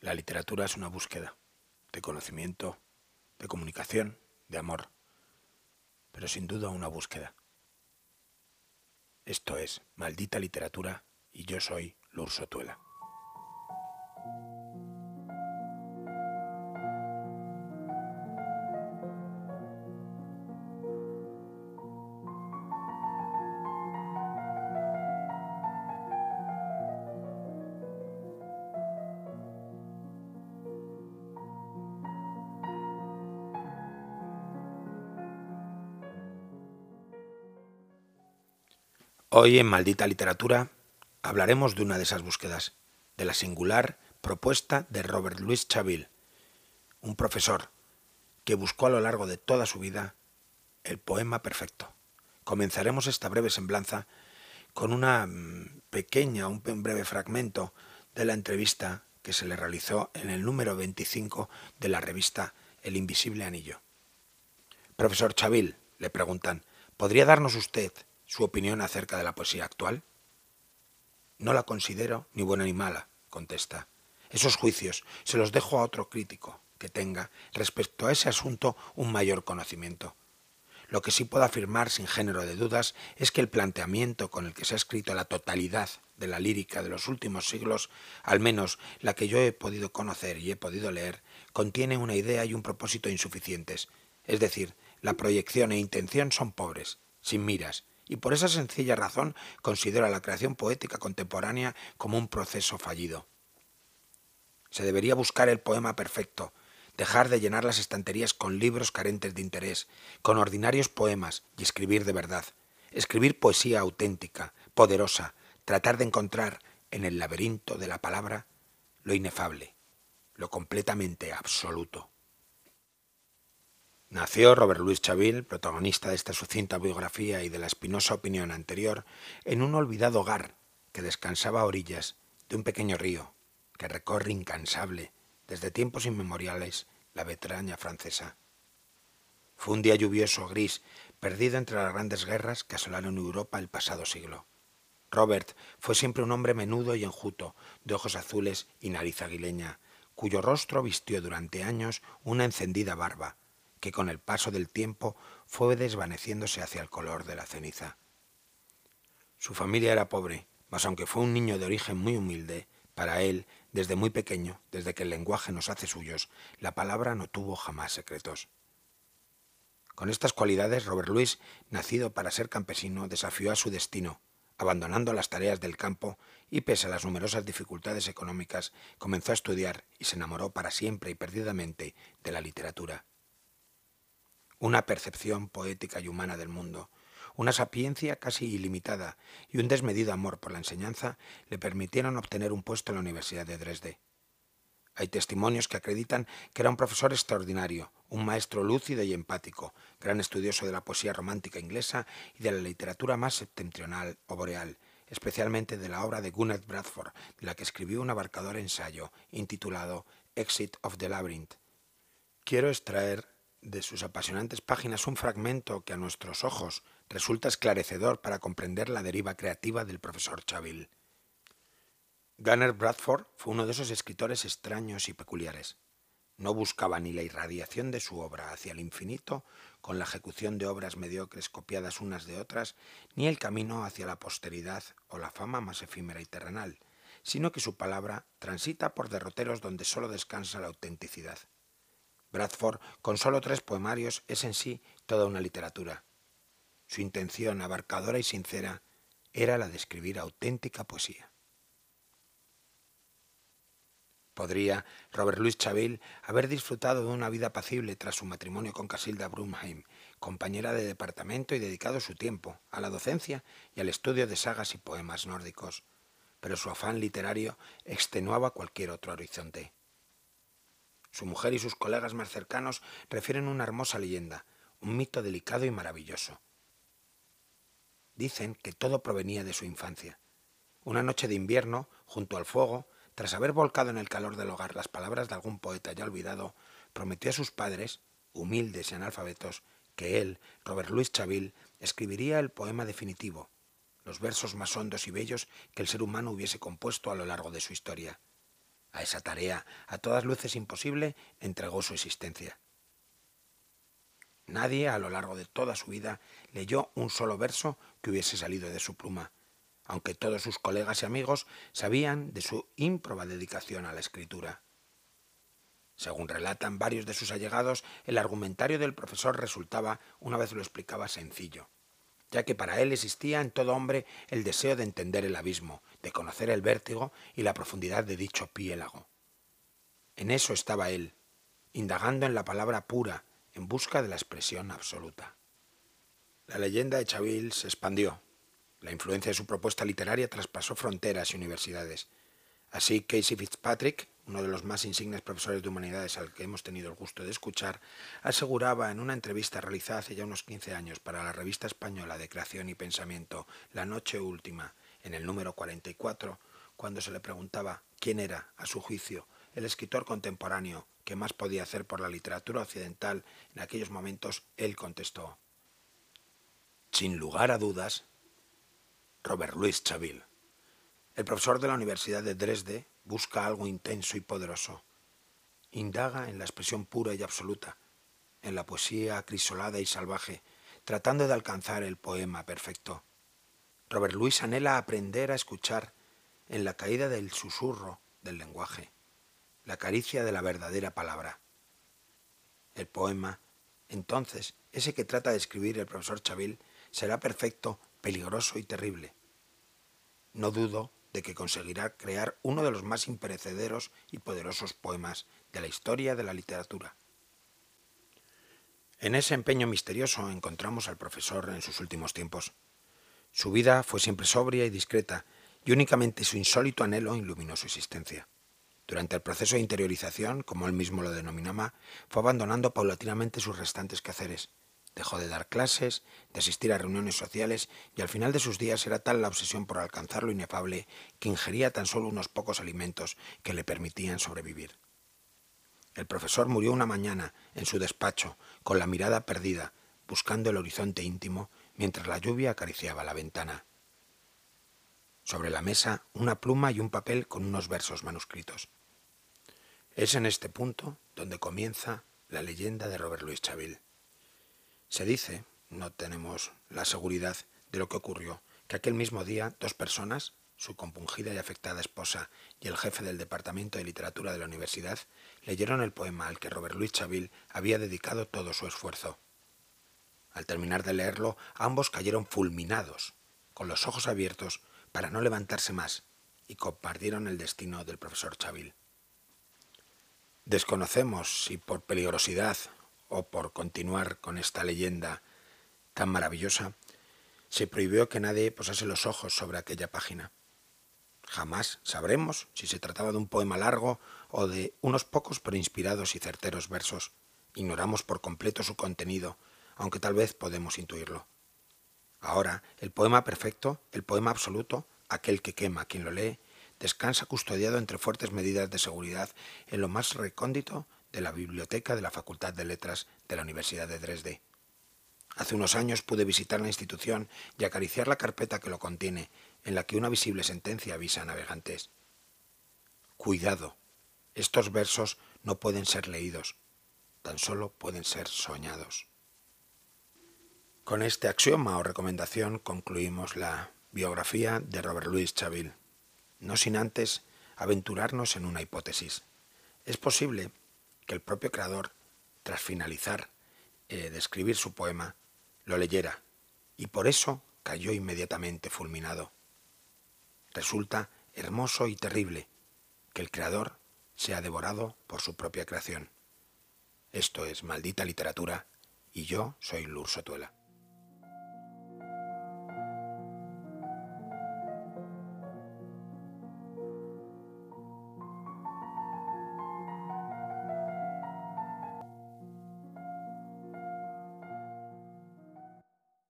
La literatura es una búsqueda de conocimiento, de comunicación, de amor, pero sin duda una búsqueda. Esto es Maldita Literatura y yo soy Lurso Tuela. Hoy en Maldita Literatura hablaremos de una de esas búsquedas, de la singular propuesta de Robert Louis Chaville, un profesor que buscó a lo largo de toda su vida el poema perfecto. Comenzaremos esta breve semblanza con una mm, pequeña, un breve fragmento de la entrevista que se le realizó en el número 25 de la revista El Invisible Anillo. Profesor Chaville, le preguntan, ¿podría darnos usted su opinión acerca de la poesía actual? No la considero ni buena ni mala, contesta. Esos juicios se los dejo a otro crítico que tenga respecto a ese asunto un mayor conocimiento. Lo que sí puedo afirmar sin género de dudas es que el planteamiento con el que se ha escrito la totalidad de la lírica de los últimos siglos, al menos la que yo he podido conocer y he podido leer, contiene una idea y un propósito insuficientes. Es decir, la proyección e intención son pobres, sin miras, y por esa sencilla razón considero la creación poética contemporánea como un proceso fallido. Se debería buscar el poema perfecto, dejar de llenar las estanterías con libros carentes de interés, con ordinarios poemas y escribir de verdad, escribir poesía auténtica, poderosa, tratar de encontrar en el laberinto de la palabra lo inefable, lo completamente absoluto. Nació Robert Louis Chaville, protagonista de esta sucinta biografía y de la espinosa opinión anterior, en un olvidado hogar que descansaba a orillas de un pequeño río que recorre incansable desde tiempos inmemoriales la Bretaña francesa. Fue un día lluvioso, gris, perdido entre las grandes guerras que asolaron Europa el pasado siglo. Robert fue siempre un hombre menudo y enjuto, de ojos azules y nariz aguileña, cuyo rostro vistió durante años una encendida barba, que con el paso del tiempo fue desvaneciéndose hacia el color de la ceniza. Su familia era pobre, mas aunque fue un niño de origen muy humilde, para él, desde muy pequeño, desde que el lenguaje nos hace suyos, la palabra no tuvo jamás secretos. Con estas cualidades, Robert Louis, nacido para ser campesino, desafió a su destino, abandonando las tareas del campo y pese a las numerosas dificultades económicas, comenzó a estudiar y se enamoró para siempre y perdidamente de la literatura una percepción poética y humana del mundo, una sapiencia casi ilimitada y un desmedido amor por la enseñanza le permitieron obtener un puesto en la Universidad de Dresde. Hay testimonios que acreditan que era un profesor extraordinario, un maestro lúcido y empático, gran estudioso de la poesía romántica inglesa y de la literatura más septentrional o boreal, especialmente de la obra de Gunnar Bradford, de la que escribió un abarcador ensayo intitulado Exit of the Labyrinth. Quiero extraer de sus apasionantes páginas un fragmento que a nuestros ojos resulta esclarecedor para comprender la deriva creativa del profesor Chaville. Gunnar Bradford fue uno de esos escritores extraños y peculiares. No buscaba ni la irradiación de su obra hacia el infinito con la ejecución de obras mediocres copiadas unas de otras, ni el camino hacia la posteridad o la fama más efímera y terrenal, sino que su palabra transita por derroteros donde sólo descansa la autenticidad. Bradford, con solo tres poemarios, es en sí toda una literatura. Su intención abarcadora y sincera era la de escribir auténtica poesía. Podría Robert Louis Chaville haber disfrutado de una vida apacible tras su matrimonio con Casilda Brumheim, compañera de departamento y dedicado su tiempo a la docencia y al estudio de sagas y poemas nórdicos, pero su afán literario extenuaba cualquier otro horizonte. Su mujer y sus colegas más cercanos refieren una hermosa leyenda, un mito delicado y maravilloso. Dicen que todo provenía de su infancia. Una noche de invierno, junto al fuego, tras haber volcado en el calor del hogar las palabras de algún poeta ya olvidado, prometió a sus padres, humildes y analfabetos, que él, Robert Louis Chaville, escribiría el poema definitivo, los versos más hondos y bellos que el ser humano hubiese compuesto a lo largo de su historia. A esa tarea, a todas luces imposible, entregó su existencia. Nadie a lo largo de toda su vida leyó un solo verso que hubiese salido de su pluma, aunque todos sus colegas y amigos sabían de su ímproba dedicación a la escritura. Según relatan varios de sus allegados, el argumentario del profesor resultaba, una vez lo explicaba, sencillo, ya que para él existía en todo hombre el deseo de entender el abismo, de conocer el vértigo y la profundidad de dicho piélago. En eso estaba él, indagando en la palabra pura, en busca de la expresión absoluta. La leyenda de Chaville se expandió. La influencia de su propuesta literaria traspasó fronteras y universidades. Así, Casey Fitzpatrick, uno de los más insignes profesores de humanidades al que hemos tenido el gusto de escuchar, aseguraba en una entrevista realizada hace ya unos 15 años para la revista española de Creación y Pensamiento, La Noche Última, en el número 44, cuando se le preguntaba quién era, a su juicio, el escritor contemporáneo que más podía hacer por la literatura occidental en aquellos momentos, él contestó, sin lugar a dudas, Robert Louis Chaville. El profesor de la Universidad de Dresde busca algo intenso y poderoso. Indaga en la expresión pura y absoluta, en la poesía acrisolada y salvaje, tratando de alcanzar el poema perfecto. Robert Louis anhela aprender a escuchar en la caída del susurro del lenguaje la caricia de la verdadera palabra. El poema, entonces, ese que trata de escribir el profesor Chaville, será perfecto, peligroso y terrible. No dudo de que conseguirá crear uno de los más imperecederos y poderosos poemas de la historia de la literatura. En ese empeño misterioso encontramos al profesor en sus últimos tiempos. Su vida fue siempre sobria y discreta, y únicamente su insólito anhelo iluminó su existencia. Durante el proceso de interiorización, como él mismo lo denominaba, fue abandonando paulatinamente sus restantes quehaceres. Dejó de dar clases, de asistir a reuniones sociales y al final de sus días era tal la obsesión por alcanzar lo inefable que ingería tan solo unos pocos alimentos que le permitían sobrevivir. El profesor murió una mañana en su despacho, con la mirada perdida, buscando el horizonte íntimo, mientras la lluvia acariciaba la ventana. Sobre la mesa una pluma y un papel con unos versos manuscritos. Es en este punto donde comienza la leyenda de Robert Louis Chaville. Se dice, no tenemos la seguridad de lo que ocurrió, que aquel mismo día dos personas, su compungida y afectada esposa y el jefe del Departamento de Literatura de la Universidad, leyeron el poema al que Robert Louis Chaville había dedicado todo su esfuerzo. Al terminar de leerlo, ambos cayeron fulminados, con los ojos abiertos para no levantarse más, y compartieron el destino del profesor Chaville. Desconocemos si por peligrosidad o por continuar con esta leyenda tan maravillosa, se prohibió que nadie posase los ojos sobre aquella página. Jamás sabremos si se trataba de un poema largo o de unos pocos pero inspirados y certeros versos. Ignoramos por completo su contenido, aunque tal vez podemos intuirlo. Ahora, el poema perfecto, el poema absoluto, aquel que quema a quien lo lee, descansa custodiado entre fuertes medidas de seguridad en lo más recóndito de la biblioteca de la Facultad de Letras de la Universidad de Dresde. Hace unos años pude visitar la institución y acariciar la carpeta que lo contiene, en la que una visible sentencia avisa a navegantes. Cuidado, estos versos no pueden ser leídos, tan solo pueden ser soñados. Con este axioma o recomendación concluimos la biografía de Robert Louis Chaville no sin antes aventurarnos en una hipótesis. Es posible que el propio creador, tras finalizar eh, de escribir su poema, lo leyera y por eso cayó inmediatamente fulminado. Resulta hermoso y terrible que el creador sea devorado por su propia creación. Esto es maldita literatura y yo soy Lur Sotuela.